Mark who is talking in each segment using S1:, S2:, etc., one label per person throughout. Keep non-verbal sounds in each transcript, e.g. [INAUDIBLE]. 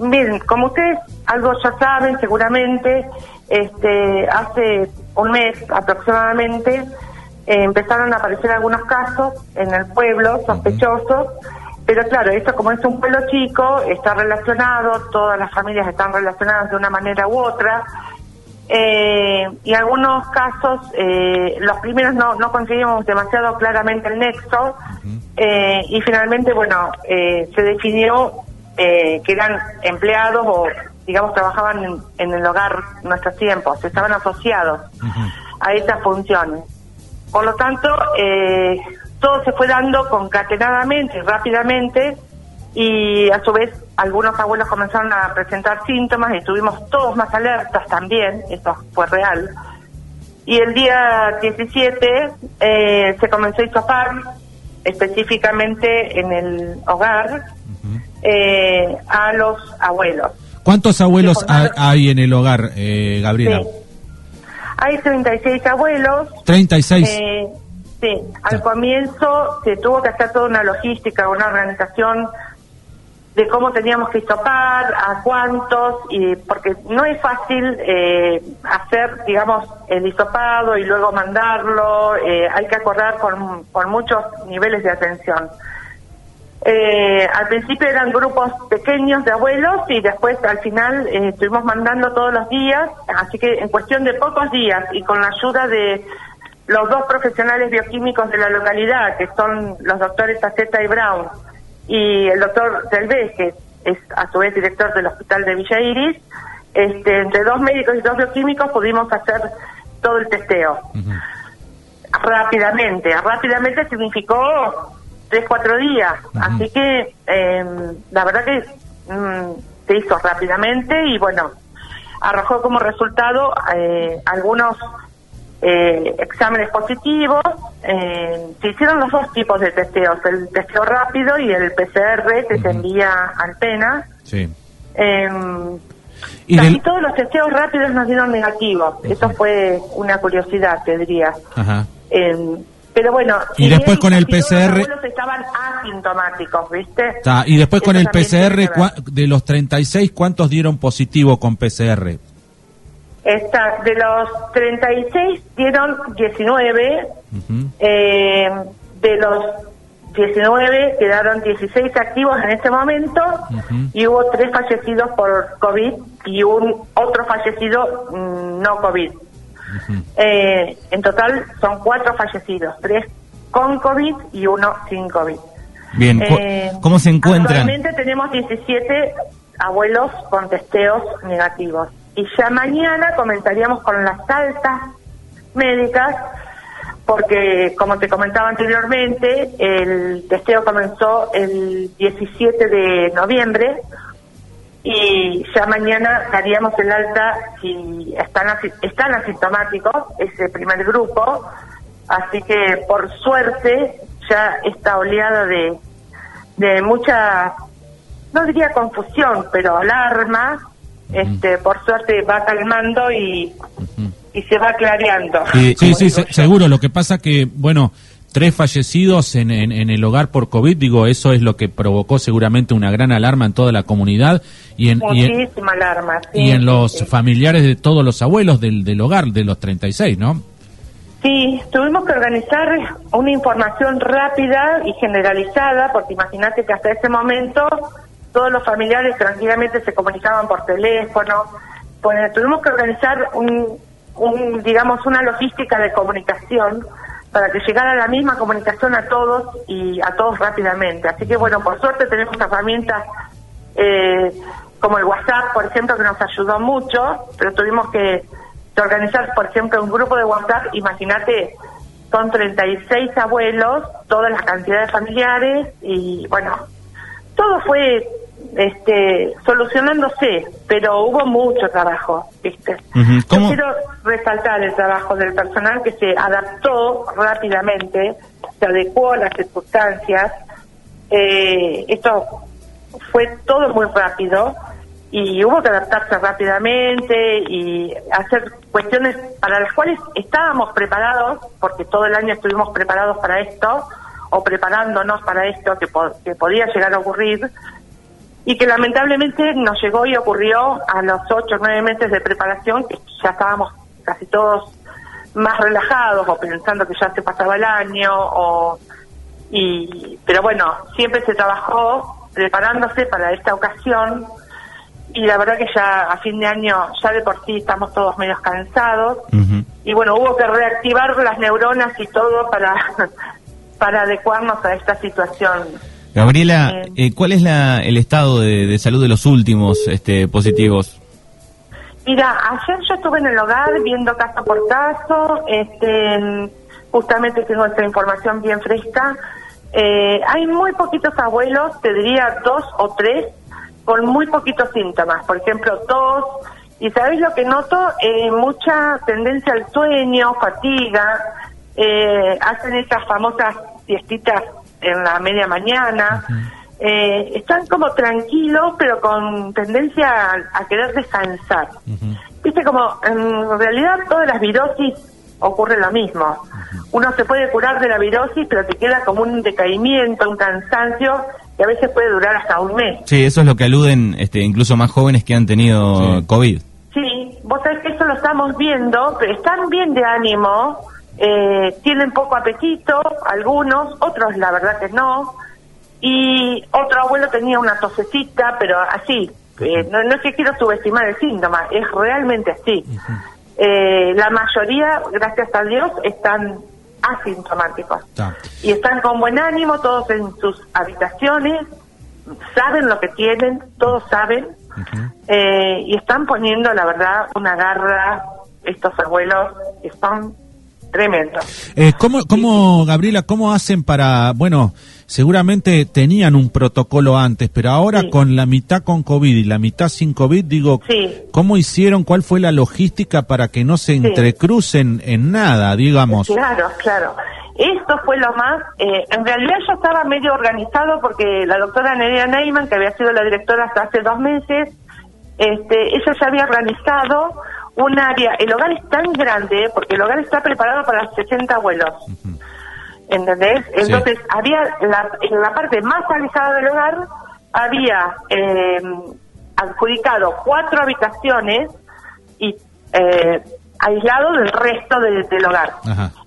S1: Miren, como ustedes algo ya saben seguramente, este, hace un mes aproximadamente eh, empezaron a aparecer algunos casos en el pueblo sospechosos, pero claro, esto como es un pueblo chico, está relacionado, todas las familias están relacionadas de una manera u otra, eh, y algunos casos, eh, los primeros no, no conseguimos demasiado claramente el nexo, eh, y finalmente, bueno, eh, se definió eh, que eran empleados o, digamos, trabajaban en, en el hogar nuestros tiempos, estaban asociados a estas funciones. Por lo tanto, eh, todo se fue dando concatenadamente y rápidamente y a su vez algunos abuelos comenzaron a presentar síntomas y estuvimos todos más alertas también, esto fue real. Y el día 17 eh, se comenzó a hisopar específicamente en el hogar eh, a los abuelos.
S2: ¿Cuántos abuelos hay en el hogar, eh, Gabriela?
S1: Sí. Hay 36 abuelos.
S2: 36.
S1: Eh, sí, al comienzo se tuvo que hacer toda una logística, una organización de cómo teníamos que hisopar, a cuántos, y porque no es fácil eh, hacer, digamos, el hisopado y luego mandarlo, eh, hay que acordar con, con muchos niveles de atención. Eh, al principio eran grupos pequeños de abuelos y después al final eh, estuvimos mandando todos los días, así que en cuestión de pocos días y con la ayuda de los dos profesionales bioquímicos de la localidad, que son los doctores Aceta y Brown, y el doctor Delves, que es a su vez director del hospital de Villa Iris, este, entre dos médicos y dos bioquímicos pudimos hacer todo el testeo rápidamente. Rápidamente significó tres, cuatro días. Así que eh, la verdad que mm, se hizo rápidamente y bueno, arrojó como resultado eh, algunos eh, exámenes positivos. Eh, se hicieron los dos tipos de testeos, el testeo rápido y el PCR que se envía al PENA.
S2: Sí.
S1: Eh,
S2: Y
S1: casi
S2: del-
S1: todos los testeos rápidos nos dieron negativos. Eso fue una curiosidad, te diría.
S2: Ajá.
S1: Eh, pero bueno,
S2: Y
S1: si
S2: después con el PCR
S1: Los estaban asintomáticos, ¿viste?
S2: Está, Y después con el PCR, de los 36, ¿cuántos dieron positivo con PCR?
S1: Esta, de los 36 dieron 19,
S2: Ujú.
S1: eh, de los 19 quedaron 16 activos en este momento y hubo tres fallecidos por COVID y un otro fallecido mm, no COVID. Eh, en total son cuatro fallecidos, tres con COVID y uno sin COVID.
S3: Bien,
S1: Eh,
S3: ¿cómo se encuentran?
S1: Actualmente tenemos 17 abuelos con testeos negativos. Y ya mañana comenzaríamos con las altas médicas, porque como te comentaba anteriormente, el testeo comenzó el 17 de noviembre y ya mañana daríamos el alta si están, están asintomáticos, ese primer grupo. Así que por suerte ya esta oleada de, de mucha, no diría confusión, pero alarma, este, por suerte va calmando y, y se va clareando.
S2: Sí, [LAUGHS] sí, se- seguro. Lo que pasa que, bueno, tres fallecidos en, en, en el hogar por COVID, digo, eso es lo que provocó seguramente una gran alarma en toda la comunidad y en, y en,
S1: alarma. sí,
S2: y en
S1: sí,
S2: los
S1: sí.
S2: familiares de todos los abuelos del, del hogar, de los 36, ¿no?
S1: Sí, tuvimos que organizar una información rápida y generalizada, porque imagínate que hasta ese momento todos los familiares tranquilamente se comunicaban por teléfono. Pues tuvimos que organizar un, un, digamos, una logística de comunicación para que llegara la misma comunicación a todos y a todos rápidamente. Así que bueno, por suerte tenemos herramientas eh, como el WhatsApp, por ejemplo, que nos ayudó mucho, pero tuvimos que, que organizar, por ejemplo, un grupo de WhatsApp, imagínate, son 36 abuelos, todas las cantidades familiares y bueno, todo fue este solucionándose, pero hubo mucho trabajo, ¿viste? Yo quiero resaltar el trabajo del personal que se adaptó rápidamente, se adecuó a las circunstancias. Eh, esto fue todo muy rápido y hubo que adaptarse rápidamente y hacer cuestiones para las cuales estábamos preparados, porque todo el año estuvimos preparados para esto, o preparándonos para esto que, po- que podía llegar a ocurrir. Y que lamentablemente nos llegó y ocurrió a los ocho o nueve meses de preparación, que ya estábamos casi todos más relajados o pensando que ya se pasaba el año o y pero bueno siempre se trabajó preparándose para esta ocasión y la verdad que ya a fin de año ya de por sí estamos todos medio cansados y bueno hubo que reactivar las neuronas y todo para [LAUGHS] para adecuarnos a esta situación
S3: Gabriela eh, eh, ¿cuál es la, el estado de, de salud de los últimos este positivos
S1: Mira, ayer yo estuve en el hogar viendo caso por caso, este, justamente tengo esta información bien fresca. Eh, hay muy poquitos abuelos, te diría dos o tres, con muy poquitos síntomas. Por ejemplo, tos. Y sabes lo que noto? Eh, mucha tendencia al sueño, fatiga. Eh, hacen esas famosas siestitas en la media mañana. Eh, están como tranquilos, pero con tendencia a, querer descansar. Viste, como en realidad todas las virosis ocurre lo mismo. Uno se puede curar de la virosis, pero te queda como un decaimiento, un cansancio que a veces puede durar hasta un mes.
S3: Sí, eso es lo que aluden este, incluso más jóvenes que han tenido COVID.
S1: Sí, vos sabés que eso lo estamos viendo, pero están bien de ánimo, eh, tienen poco apetito, algunos, otros la verdad que no y otro abuelo tenía una tosecita, pero así. Eh, no, no es que quiero subestimar el síntoma, es realmente así. Eh, la mayoría, gracias a Dios, están asintomáticos. Y están con buen ánimo, todos en sus habitaciones, saben lo que tienen, todos saben, eh, y están poniendo, la verdad, una garra, estos abuelos, que son tremendos.
S2: ¿Cómo, cómo, Gabriela, cómo hacen para, bueno, seguramente tenían un protocolo antes, pero ahora con la mitad con COVID y la mitad sin COVID, digo, ¿cómo hicieron? ¿Cuál fue la logística para que no se entrecrucen en nada, digamos?
S1: Claro, claro. Esto fue lo más, eh, en realidad yo estaba medio organizado porque la doctora Nerea Neyman, que había sido la directora hasta hace dos meses, este, ella ya había organizado un área, el hogar es tan grande, porque el hogar está preparado para 60 abuelos. ¿entendés? Entonces, había la, en la parte más alejada del hogar, había eh, adjudicado cuatro habitaciones y eh, aislado del resto del hogar.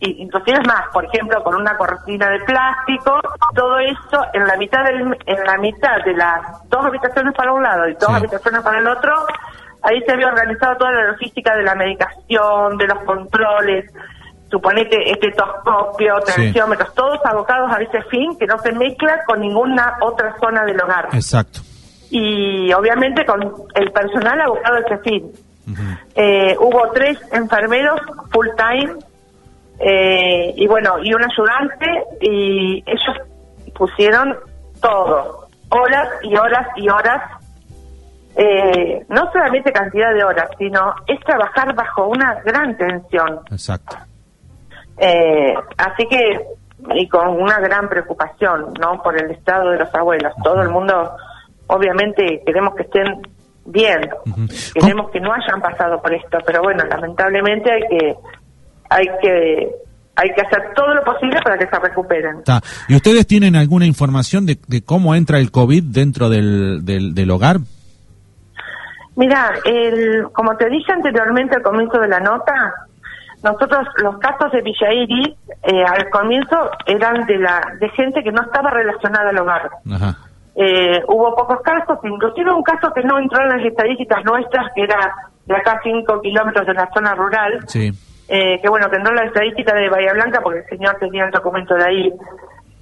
S1: Y inclusive es más, por ejemplo, con una cortina de plástico, todo eso en la mitad del, en la mitad de las dos habitaciones para un lado y dos habitaciones para el otro, ahí se había organizado toda la logística de la medicación, de los controles, suponete estetoscopio, tensiómetros, todos abocados a ese fin que no se mezcla con ninguna otra zona del hogar.
S2: Exacto.
S1: Y obviamente con el personal abocado a ese fin. Eh, hubo tres enfermeros full time eh, y bueno, y un ayudante y ellos pusieron todo, horas y horas y horas eh, no solamente cantidad de horas, sino es trabajar bajo una gran tensión.
S2: Exacto.
S1: Eh, así que, y con una gran preocupación, ¿no? Por el estado de los abuelos. Todo el mundo, obviamente, queremos que estén bien. Queremos que no hayan pasado por esto, pero bueno, lamentablemente hay que, hay que hay que hacer todo lo posible para que se recuperen.
S2: ¿Y ustedes tienen alguna información de, cómo entra el COVID dentro del, del, del hogar?
S1: Mira, el, como te dije anteriormente al comienzo de la nota, nosotros, los casos de Villa Iris, eh, al comienzo eran de la de gente que no estaba relacionada al hogar. Eh, hubo pocos casos, inclusive un caso que no entró en las estadísticas nuestras, que era de acá cinco kilómetros de la zona rural. Eh, que bueno, que entró en la estadística de Bahía Blanca porque el señor tenía el documento de ahí.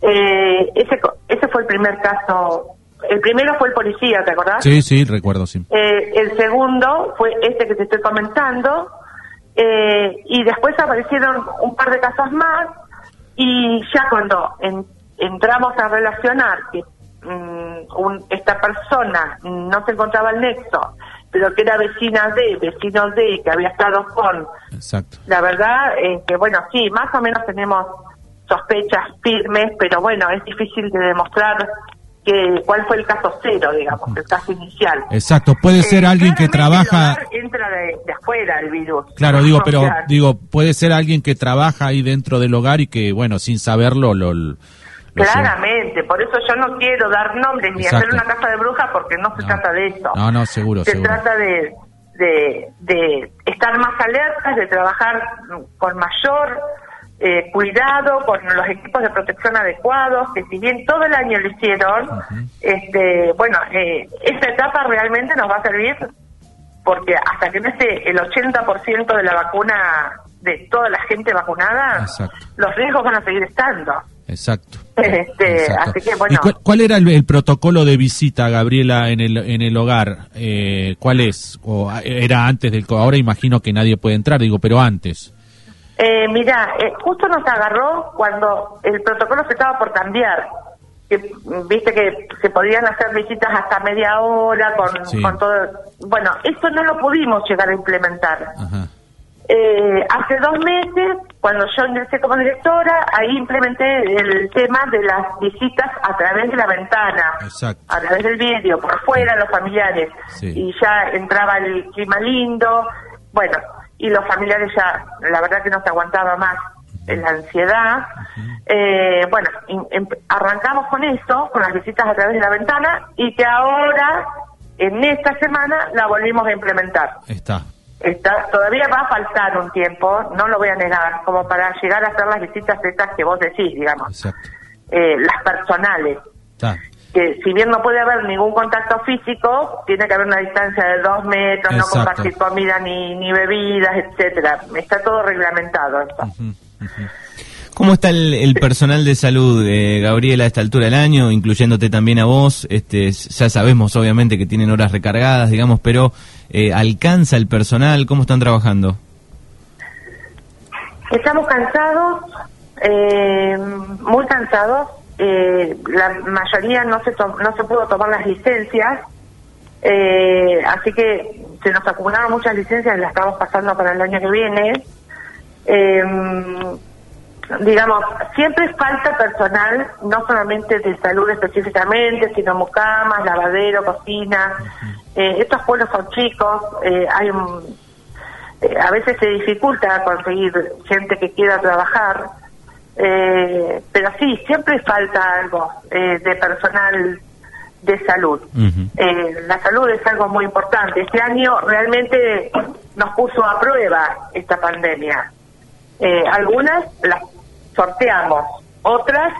S1: ese, ese fue el primer caso. El primero fue el policía, ¿te acordás?
S2: Sí, sí, recuerdo, sí.
S1: el segundo fue este que te estoy comentando eh, y después aparecieron un par de casos más y ya cuando entramos a relacionar que mm, esta persona no se encontraba el nexo, pero que era vecina de, vecino de, que había estado con...
S2: Exacto.
S1: La verdad es que, bueno, sí, más o menos tenemos sospechas firmes, pero bueno, es difícil de demostrar que cuál fue el caso cero, digamos, el caso inicial.
S2: Exacto, puede eh, ser alguien que trabaja...
S1: Entra de, afuera el virus.
S2: Claro, digo, pero digo, puede ser alguien que trabaja ahí dentro del hogar y que, bueno, sin saberlo lo...
S1: Claramente, por eso yo no quiero dar nombres ni hacer una casa de brujas porque no se trata de eso.
S2: No, no, seguro.
S1: Se trata de, de, de estar más alertas, de trabajar con mayor eh, cuidado, con los equipos de protección adecuados, que si bien todo el año lo hicieron, este, bueno, eh, esta etapa realmente nos va a servir porque hasta que no esté el 80% de la vacuna de toda la gente vacunada, los riesgos van a seguir estando.
S2: Exacto. [LAUGHS]
S1: Este, Así que, bueno.
S2: cuál, era el, protocolo de visita, Gabriela, en el, en el hogar? Eh, ¿Cuál es? ¿O era antes del... Ahora imagino que nadie puede entrar, digo, pero antes.
S1: Eh, mira, eh, justo nos agarró cuando el protocolo se estaba por cambiar. Que, Viste que se podían hacer visitas hasta media hora con, con todo. Bueno, esto no lo pudimos llegar a implementar. Ajá. Eh, hace dos meses, cuando yo ingresé como directora, ahí implementé el tema de las visitas a través de la ventana, a través del vidrio, por fuera, los familiares. Y ya entraba el clima lindo, bueno, y los familiares ya, la verdad que no se aguantaba más la ansiedad. eh, bueno, em, arrancamos con eso, con las visitas a través de la ventana, y que ahora, en esta semana, la volvimos a implementar.
S2: Está.
S1: Está, todavía va a faltar un tiempo, no lo voy a negar, como para llegar a hacer las visitas estas que vos decís, digamos. Eh, las personales. Que si bien no puede haber ningún contacto físico, tiene que haber una distancia de dos metros, no compartir comida ni, ni bebidas, etcétera. Está todo reglamentado.
S3: ¿Cómo está el, personal de salud, eh, Gabriela, a esta altura del año, incluyéndote también a vos? Este, ya sabemos, obviamente, que tienen horas recargadas, digamos, pero eh, ¿alcanza el personal? ¿Cómo están trabajando?
S1: Estamos cansados, eh, muy cansados. Eh, la mayoría no se, no se pudo tomar las licencias, así que se nos acumularon muchas licencias y las estamos pasando para el año que viene. Eh, digamos, siempre falta personal, no solamente de salud específicamente, sino mucamas, lavadero, cocina. Eh, estos pueblos son chicos, eh, hay eh, a veces se dificulta conseguir gente que quiera trabajar, pero sí, siempre falta algo de personal de salud. la salud es algo muy importante. Este año realmente nos puso a prueba esta pandemia. algunas las sorteamos. Otras,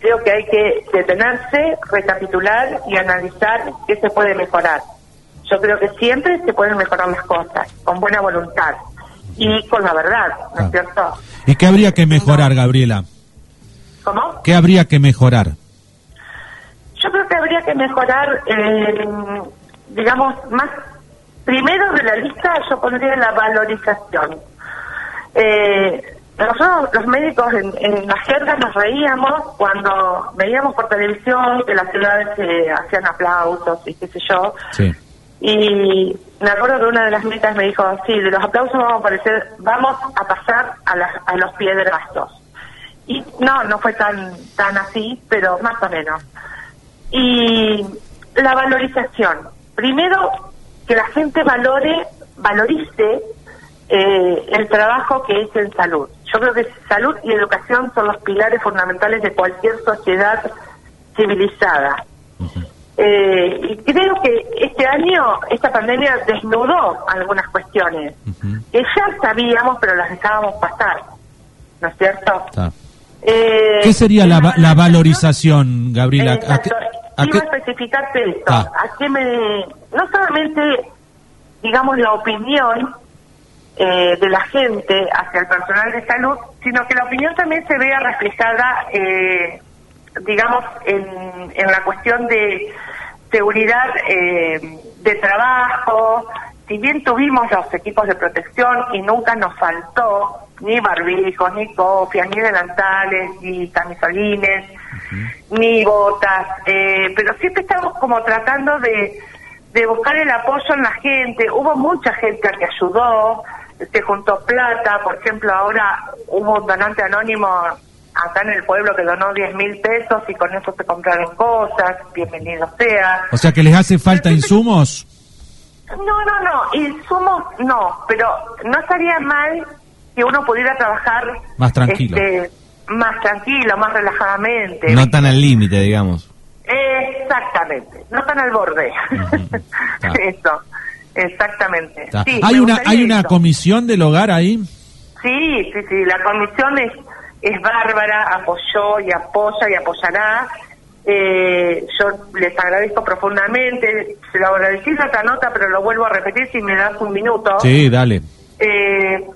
S1: creo que hay que detenerse, recapitular y analizar qué se puede mejorar. Yo creo que siempre se pueden mejorar las cosas, con buena voluntad y con la verdad, ¿no es ah. cierto?
S2: ¿Y qué habría que mejorar, Gabriela?
S1: ¿Cómo?
S2: ¿Qué habría que mejorar?
S1: Yo creo que habría que mejorar, eh, digamos, más. Primero de la lista, yo pondría la valorización. Eh, nosotros los médicos en, en las jergas nos reíamos cuando veíamos por televisión que las ciudades se hacían aplausos y qué sé yo. Y me acuerdo que una de las médicas me dijo, sí, de los aplausos vamos a aparecer, vamos a pasar a, a los gastos Y no, no fue tan, tan así, pero más o menos. Y la valorización. Primero, que la gente valore, valorice eh, el trabajo que es en salud. Yo creo que salud y educación son los pilares fundamentales de cualquier sociedad civilizada. Eh, y creo que este año esta pandemia desnudó algunas cuestiones que ya sabíamos, pero las dejábamos pasar. ¿No es cierto?
S2: Eh, ¿Qué sería la, la valorización, Gabriela?
S1: ¿A qué, Iba a especificarte esto. ¿A qué me.? No solamente, digamos, la opinión eh, de la gente hacia el personal de salud, sino que la opinión también se vea reflejada, eh, digamos, en, en, la cuestión de seguridad eh, de trabajo. Si bien tuvimos los equipos de protección y nunca nos faltó ni barbijos, ni copias, ni delantales, ni camisolines, ni botas, pero siempre estamos como tratando de de buscar el apoyo en la gente. Hubo mucha gente que ayudó, se juntó plata, por ejemplo, ahora hubo un donante anónimo acá en el pueblo que donó 10 mil pesos y con eso se compraron cosas, bienvenido sea.
S2: O sea que les hace falta insumos.
S1: No, no, no, insumos no, pero no estaría mal que uno pudiera trabajar
S2: más tranquilo.
S1: Este, más tranquilo, más relajadamente.
S3: No tan al límite, digamos.
S1: Exactamente, no están al borde. [LAUGHS] Eso, exactamente.
S2: ¿Hay una hay una comisión del hogar ahí?
S1: Sí, sí, sí, la comisión es, es bárbara, apoyó y apoya y apoyará. Eh, yo les agradezco profundamente, se lo agradecí esta nota, pero lo vuelvo a repetir si me das un minuto.
S2: Sí, dale.
S1: Eh,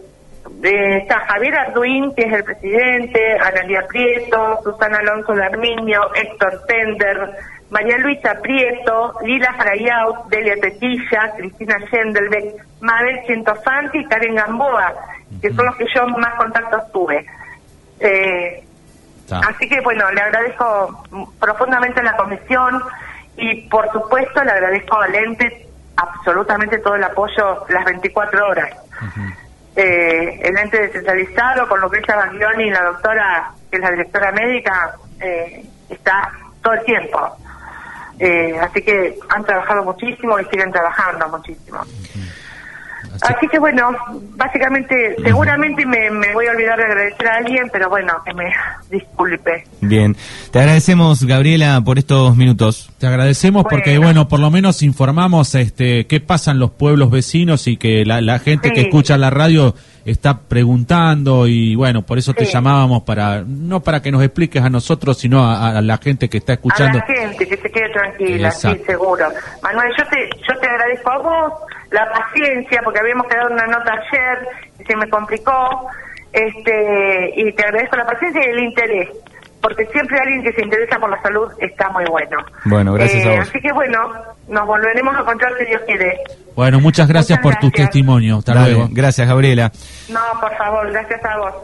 S1: está Javier Arduín, que es el presidente, Analia Prieto, Susana Alonso de Arminio, Héctor Tender, María Luisa Prieto, Lila Frayau, Delia Tetilla, Cristina Schendelbeck, Mabel Cientofanti y Karen Gamboa, que son los que yo más contactos tuve. Eh, así que bueno, le agradezco profundamente a la comisión y por supuesto le agradezco al ente absolutamente todo el apoyo las 24 horas eh, el ente descentralizado, con lo que ella Baglioni y la doctora, que es la directora médica, eh, está todo el tiempo. Eh, así que han trabajado muchísimo y siguen trabajando muchísimo. Así que bueno, básicamente, seguramente me, voy a olvidar de agradecer a alguien, pero bueno, que me disculpe.
S3: Bien, te agradecemos Gabriela por estos minutos.
S2: Te agradecemos porque bueno, por lo menos informamos este qué pasa en los pueblos vecinos y que la, gente que escucha la radio está preguntando y bueno, por eso te llamábamos para, no para que nos expliques a nosotros, sino a, la gente que está escuchando.
S1: A la gente, que se quede tranquila, sí, seguro. Manuel, yo te, yo te agradezco a vos la paciencia, porque habíamos quedado una nota ayer y se me complicó, este y te agradezco la paciencia y el interés, porque siempre alguien que se interesa por la salud está muy bueno.
S3: Bueno, gracias a
S1: eh, vos. Así que bueno, nos volveremos a encontrar si Dios quiere.
S2: Bueno, muchas gracias por tu testimonio. Hasta luego.
S3: Gracias, Gabriela.
S1: No, por favor, gracias a vos.